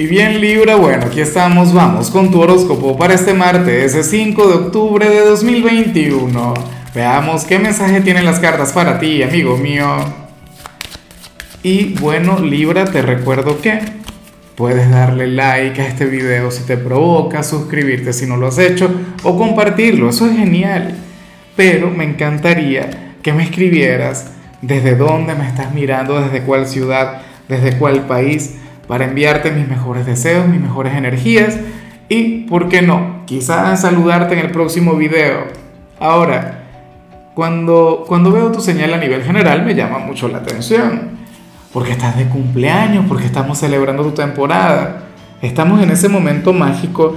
Y bien Libra, bueno, aquí estamos, vamos con tu horóscopo para este martes, 5 de octubre de 2021. Veamos qué mensaje tienen las cartas para ti, amigo mío. Y bueno, Libra, te recuerdo que puedes darle like a este video si te provoca, suscribirte si no lo has hecho o compartirlo, eso es genial. Pero me encantaría que me escribieras desde dónde me estás mirando, desde cuál ciudad, desde cuál país, para enviarte mis mejores deseos, mis mejores energías y, ¿por qué no? Quizás saludarte en el próximo video. Ahora, cuando, cuando veo tu señal a nivel general me llama mucho la atención, porque estás de cumpleaños, porque estamos celebrando tu temporada, estamos en ese momento mágico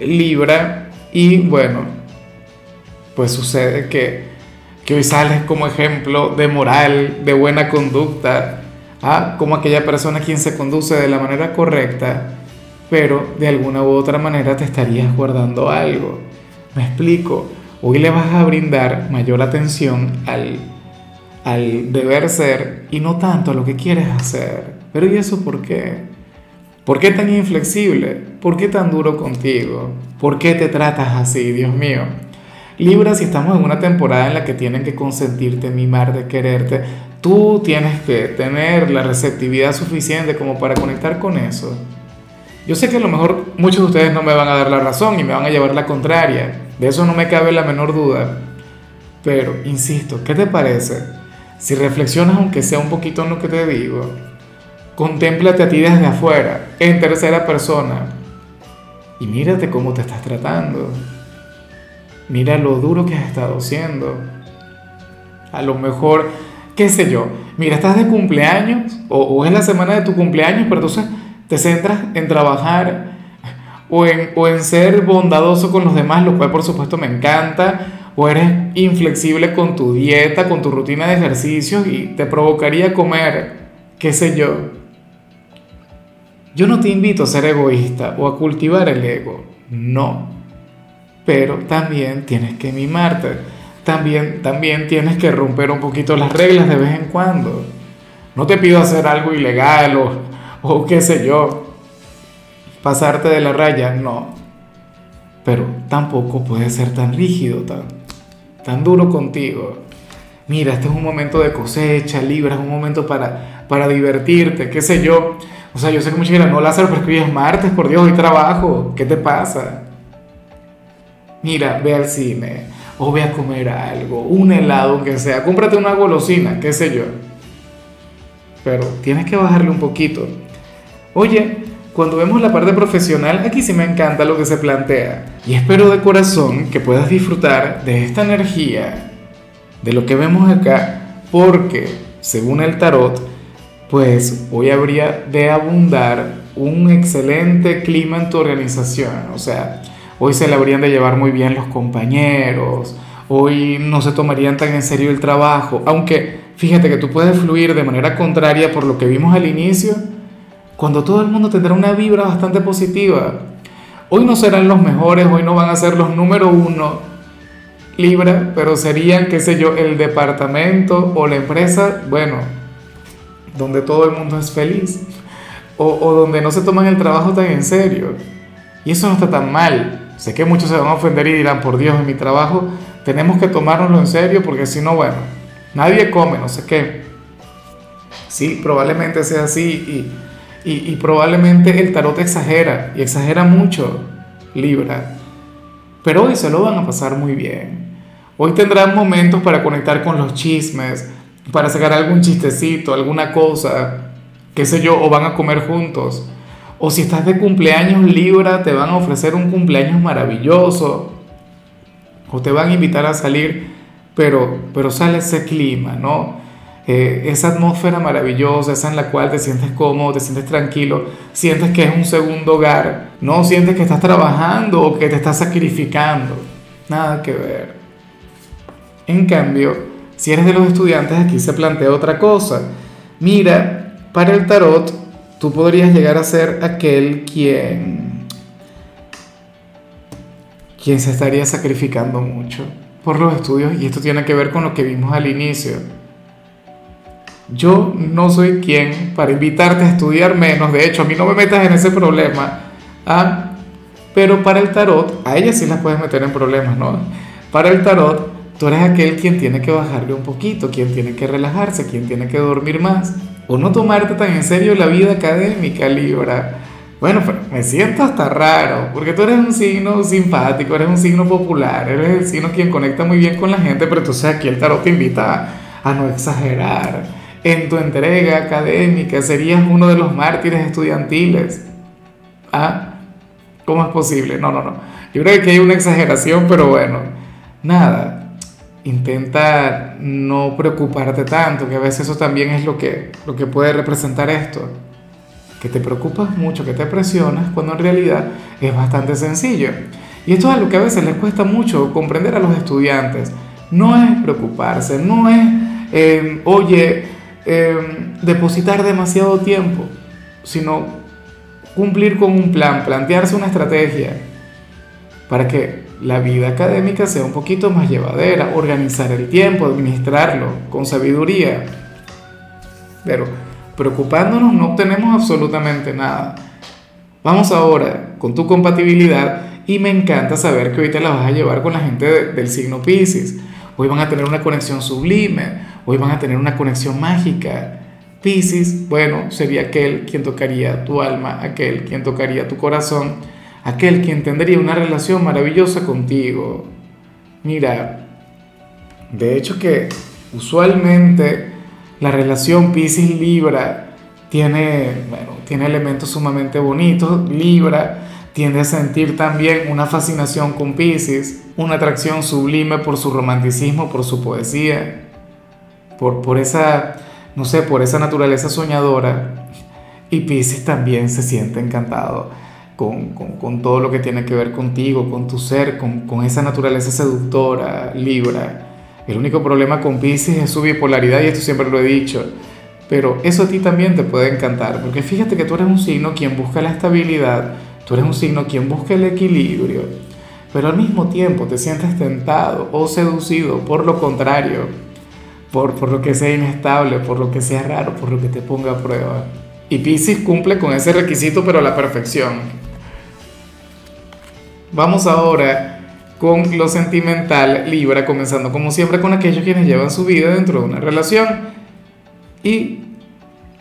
Libra y bueno, pues sucede que, que hoy sales como ejemplo de moral, de buena conducta, ¿ah? como aquella persona quien se conduce de la manera correcta, pero de alguna u otra manera te estarías guardando algo. Me explico, hoy le vas a brindar mayor atención al, al deber ser y no tanto a lo que quieres hacer. Pero ¿y eso por qué? ¿Por qué tan inflexible? ¿Por qué tan duro contigo? ¿Por qué te tratas así, Dios mío? Libra, si estamos en una temporada en la que tienen que consentirte, mimarte, quererte, tú tienes que tener la receptividad suficiente como para conectar con eso. Yo sé que a lo mejor muchos de ustedes no me van a dar la razón y me van a llevar la contraria, de eso no me cabe la menor duda. Pero, insisto, ¿qué te parece? Si reflexionas aunque sea un poquito en lo que te digo, contémplate a ti desde afuera, en tercera persona, y mírate cómo te estás tratando. Mira lo duro que has estado siendo. A lo mejor, qué sé yo, mira, estás de cumpleaños o, es la semana de tu cumpleaños, pero entonces te centras en trabajar o en, o en ser bondadoso con los demás, lo cual por supuesto me encanta, o eres inflexible con tu dieta, con tu rutina de ejercicios y te provocaría comer, qué sé yo. Yo no te invito a ser egoísta o a cultivar el ego, no. Pero también tienes que mimarte, también, también tienes que romper un poquito las reglas de vez en cuando. No te pido hacer algo ilegal o, o qué sé yo, pasarte de la raya, no. Pero tampoco puedes ser tan rígido, tan, tan duro contigo. Mira, este es un momento de cosecha, libra, es un momento para, para divertirte, qué sé yo. O sea, yo sé que muchos dirán, no, Lázaro, pero es que hoy es martes, por Dios, hoy trabajo, ¿qué te pasa? mira, ve al cine o ve a comer algo, un helado aunque sea, cómprate una golosina, qué sé yo. Pero tienes que bajarle un poquito. Oye, cuando vemos la parte profesional, aquí sí me encanta lo que se plantea. Y espero de corazón que puedas disfrutar de esta energía, de lo que vemos acá, porque según el tarot, pues hoy habría de abundar un excelente clima en tu organización. O sea, hoy se le habrían de llevar muy bien los compañeros, hoy no se tomarían tan en serio el trabajo, aunque fíjate que tú puedes fluir de manera contraria por lo que vimos al inicio, cuando todo el mundo tendrá una vibra bastante positiva. Hoy no serán los mejores, hoy no van a ser los número uno Libra, pero serían, qué sé yo, el departamento o la empresa, bueno, donde todo el mundo es feliz o, o donde no se toman el trabajo tan en serio. Y eso no está tan mal. Sé que muchos se van a ofender y dirán, por Dios, en mi trabajo tenemos que tomárnoslo en serio porque si no, bueno, nadie come, no sé qué. Sí, probablemente sea así y, y, probablemente el tarot exagera y exagera mucho Libra. Pero hoy se lo van a pasar muy bien. Hoy tendrán momentos para conectar con los chismes, para sacar algún chistecito, alguna cosa, qué sé yo, o van a comer juntos o si estás de cumpleaños Libra, te van a ofrecer un cumpleaños maravilloso. O te van a invitar a salir, pero, pero sale ese clima, ¿no? Eh, esa atmósfera maravillosa, esa en la cual te sientes cómodo, te sientes tranquilo, sientes que es un segundo hogar, no sientes que estás trabajando o que te estás sacrificando. Nada que ver. En cambio, si eres de los estudiantes, aquí se plantea otra cosa. Mira, para el tarot, tú podrías llegar a ser aquel quien, quien se estaría sacrificando mucho por los estudios y esto tiene que ver con lo que vimos al inicio. yo no soy quien para invitarte a estudiar menos, de hecho, a mí no me metas en ese problema, ¿ah? pero para el tarot, a ella sí las puedes meter en problemas, ¿no? Para el tarot, tú eres aquel quien tiene que bajarle un poquito, quien tiene que relajarse, quien tiene que dormir más, o no tomarte tan en serio la vida académica, Libra. Bueno, pero me siento hasta raro, porque tú eres un signo simpático, eres un signo popular, eres el signo quien conecta muy bien con la gente, pero tú sabes, aquí el tarot te invita a, a no exagerar en tu entrega académica, serías uno de los mártires estudiantiles. ¿Ah? ¿Cómo es posible? No, no, no. Yo creo que hay una exageración, pero bueno, nada. Intenta no preocuparte tanto, que a veces eso también es lo que, lo que puede representar esto. Que te preocupas mucho, que te presionas, cuando en realidad es bastante sencillo. Y esto es algo que a veces les cuesta mucho comprender a los estudiantes. No es preocuparse, no es, eh, oye, Em, depositar demasiado tiempo, sino cumplir con un plan, plantearse una estrategia para que la vida académica sea un poquito más llevadera, organizar el tiempo, administrarlo con sabiduría. Pero preocupándonos no obtenemos absolutamente nada. Vamos ahora con tu compatibilidad y me encanta saber que hoy te la vas a llevar con la gente del signo Pisces. Hoy van a tener una conexión sublime, hoy van a tener una conexión mágica. Pisces, bueno, sería aquel quien tocaría tu alma, aquel quien tocaría tu corazón, aquel quien tendría una relación maravillosa contigo. Mira, de hecho que usualmente la relación Pisces-Libra tiene, bueno, tiene elementos sumamente bonitos. Libra tiende a sentir también una fascinación con Pisces, una atracción sublime por su romanticismo, por su poesía por, por esa, no sé, por esa naturaleza soñadora. Y Pisces también se siente encantado con, todo lo que tiene que ver contigo, con tu ser, con, con esa naturaleza seductora, Libra. El único problema con Pisces es su bipolaridad y esto siempre lo he dicho. Pero eso a ti también te puede encantar, porque fíjate que tú eres un signo quien busca la estabilidad, tú eres un signo quien busca el equilibrio, pero al mismo tiempo te sientes tentado o seducido por lo contrario por, por lo que sea inestable, por lo que sea raro, por lo que te ponga a prueba. Y Pisces cumple con ese requisito, pero a la perfección. Vamos ahora con lo sentimental, Libra, comenzando como siempre con aquellos quienes llevan su vida dentro de una relación. Y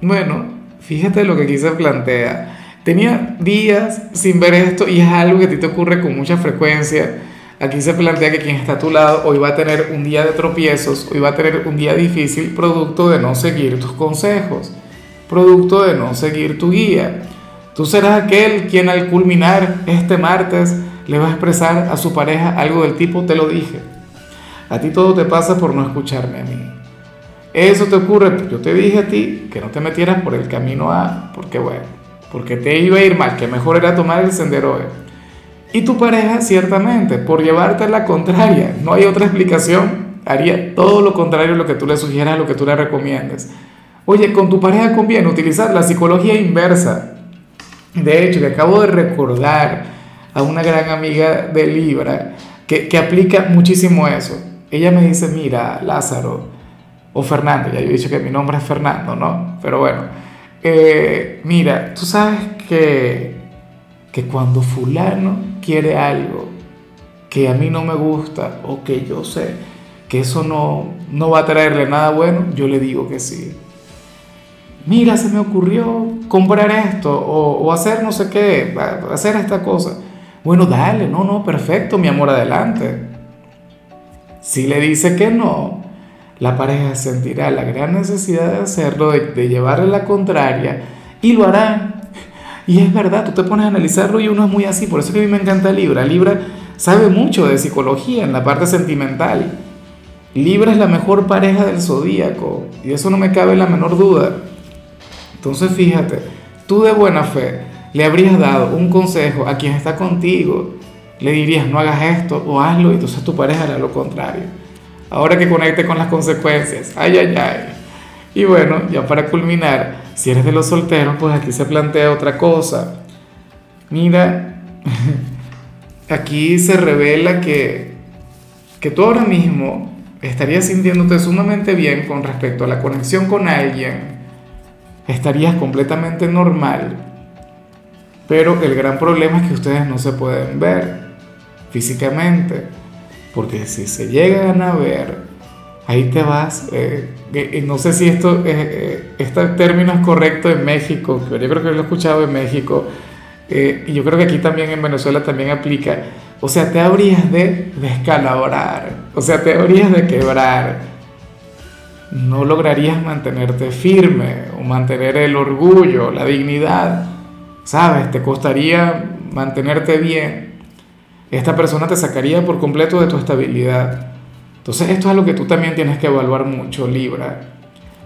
bueno, fíjate lo que aquí se plantea. Tenía días sin ver esto y es algo que a ti te ocurre con mucha frecuencia Aquí se plantea que quien está a tu lado hoy va a tener un día de tropiezos, hoy va a tener un día difícil producto de no seguir tus consejos, producto de no seguir tu guía. Tú serás aquel quien al culminar este martes le va a expresar a su pareja algo del tipo te lo dije. A ti todo te pasa por no escucharme a mí. Eso te ocurre, yo te dije a ti que no te metieras por el camino A, porque bueno, porque te iba a ir mal, que mejor era tomar el sendero B. Y tu pareja, ciertamente, por llevarte la contraria, no hay otra explicación, haría todo lo contrario a lo que tú le sugieras, a lo que tú le recomiendes. Oye, con tu pareja conviene utilizar la psicología inversa. De hecho, que acabo de recordar a una gran amiga de Libra que, que aplica muchísimo eso. Ella me dice, mira, Lázaro, o Fernando, ya yo he dicho que mi nombre es Fernando, ¿no? Pero bueno, eh, mira, tú sabes que, que cuando fulano quiere algo que a mí no me gusta o que yo sé que eso no, no va a traerle nada bueno, yo le digo que sí. Mira, se me ocurrió comprar esto o, o hacer no sé qué, hacer esta cosa. Bueno, dale, no, no, perfecto, mi amor, adelante. Si le dice que no, la pareja sentirá la gran necesidad de hacerlo, de, de llevarle la contraria, y lo hará y es verdad, tú te pones a analizarlo y uno es muy así, por eso que a mí me encanta Libra. Libra sabe mucho de psicología en la parte sentimental. Libra es la mejor pareja del zodíaco y eso no me cabe la menor duda. Entonces fíjate, tú de buena fe le habrías dado un consejo a quien está contigo, le dirías no hagas esto o hazlo y entonces tu pareja hará lo contrario. Ahora que conecte con las consecuencias, ay, ay, ay. Y bueno, ya para culminar, si eres de los solteros, pues aquí se plantea otra cosa. Mira, aquí se revela que, que tú ahora mismo estarías sintiéndote sumamente bien con respecto a la conexión con alguien, estarías completamente normal, pero el gran problema es que ustedes no se pueden ver físicamente, porque si se llegan a ver, ahí te vas, eh, eh, no sé si esto, eh, este término es correcto en México, pero yo creo que lo he escuchado en México, y yo creo que aquí también en Venezuela también aplica, o sea, te habrías de descalabrar, o sea, te habrías de quebrar. No lograrías mantenerte firme o mantener el orgullo, la dignidad, ¿sabes? Te costaría mantenerte bien. Esta persona te sacaría por completo de tu estabilidad. Entonces esto es algo que tú también tienes que evaluar mucho, Libra.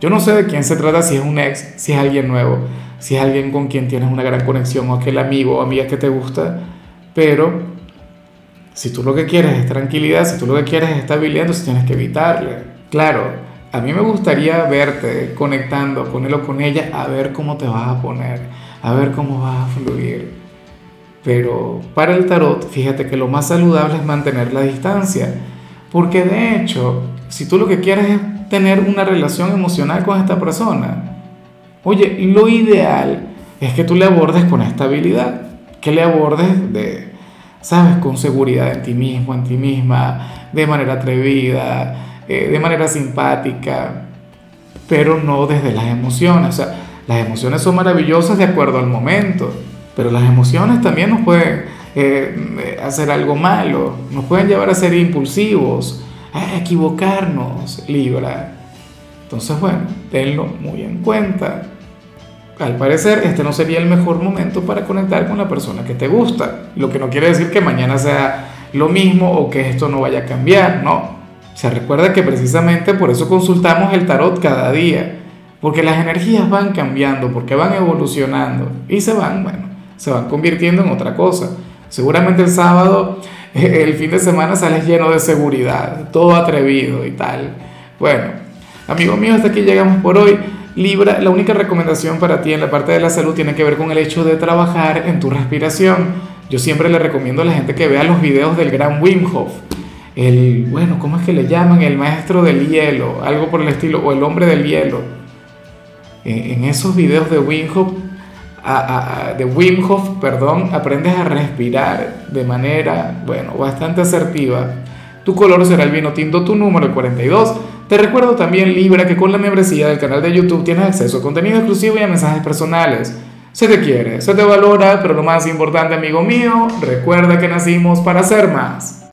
Yo no sé de quién se trata, si es un ex, si es alguien nuevo, si es alguien con quien tienes una gran conexión o aquel amigo o amiga que te gusta, pero si tú lo que quieres es tranquilidad, si tú lo que quieres es estabilidad, entonces tienes que evitarle. Claro, a mí me gustaría verte conectando con con ella a ver cómo te vas a poner, a ver cómo vas a fluir. Pero para el tarot, fíjate que lo más saludable es mantener la distancia. Porque de hecho, si tú lo que quieres es tener una relación emocional con esta persona, oye, lo ideal es que tú le abordes con estabilidad, que le abordes de ¿sabes? Con seguridad en ti mismo, en ti misma, de manera atrevida, eh, de manera simpática, pero no desde las emociones. O sea, las emociones son maravillosas de acuerdo al momento, pero las emociones también nos pueden eh, hacer algo malo, nos pueden llevar a ser impulsivos, a equivocarnos, Libra. Entonces, bueno, tenlo muy en cuenta al parecer este no sería el mejor momento para conectar con la persona que te gusta. Lo que no quiere decir que mañana sea lo mismo o que esto no vaya a cambiar, no. Se recuerda que precisamente por eso consultamos el tarot cada día, porque las energías van cambiando, porque van evolucionando y se van, bueno, se van convirtiendo en otra cosa. Seguramente el sábado, el fin de semana sales lleno de seguridad, todo atrevido y tal. Bueno, amigos míos, hasta aquí llegamos por hoy. Libra, la única recomendación para ti en la parte de la salud tiene que ver con el hecho de trabajar en tu respiración. Yo siempre le recomiendo a la gente que vea los videos del gran Wim Hof. El, bueno, ¿cómo es que le llaman? El maestro del hielo, algo por el estilo, o el hombre del hielo. En, esos videos de Wim Hof, de Wim Hof, perdón, aprendes a respirar de manera, bueno, bastante asertiva. Tu color será el vino tinto, tu número el 42 te recuerdo también, Libra, que con la membresía del canal de YouTube tienes acceso a contenido exclusivo y a mensajes personales. Se te quiere, se te valora, pero lo más importante, amigo mío, recuerda que nacimos para ser más.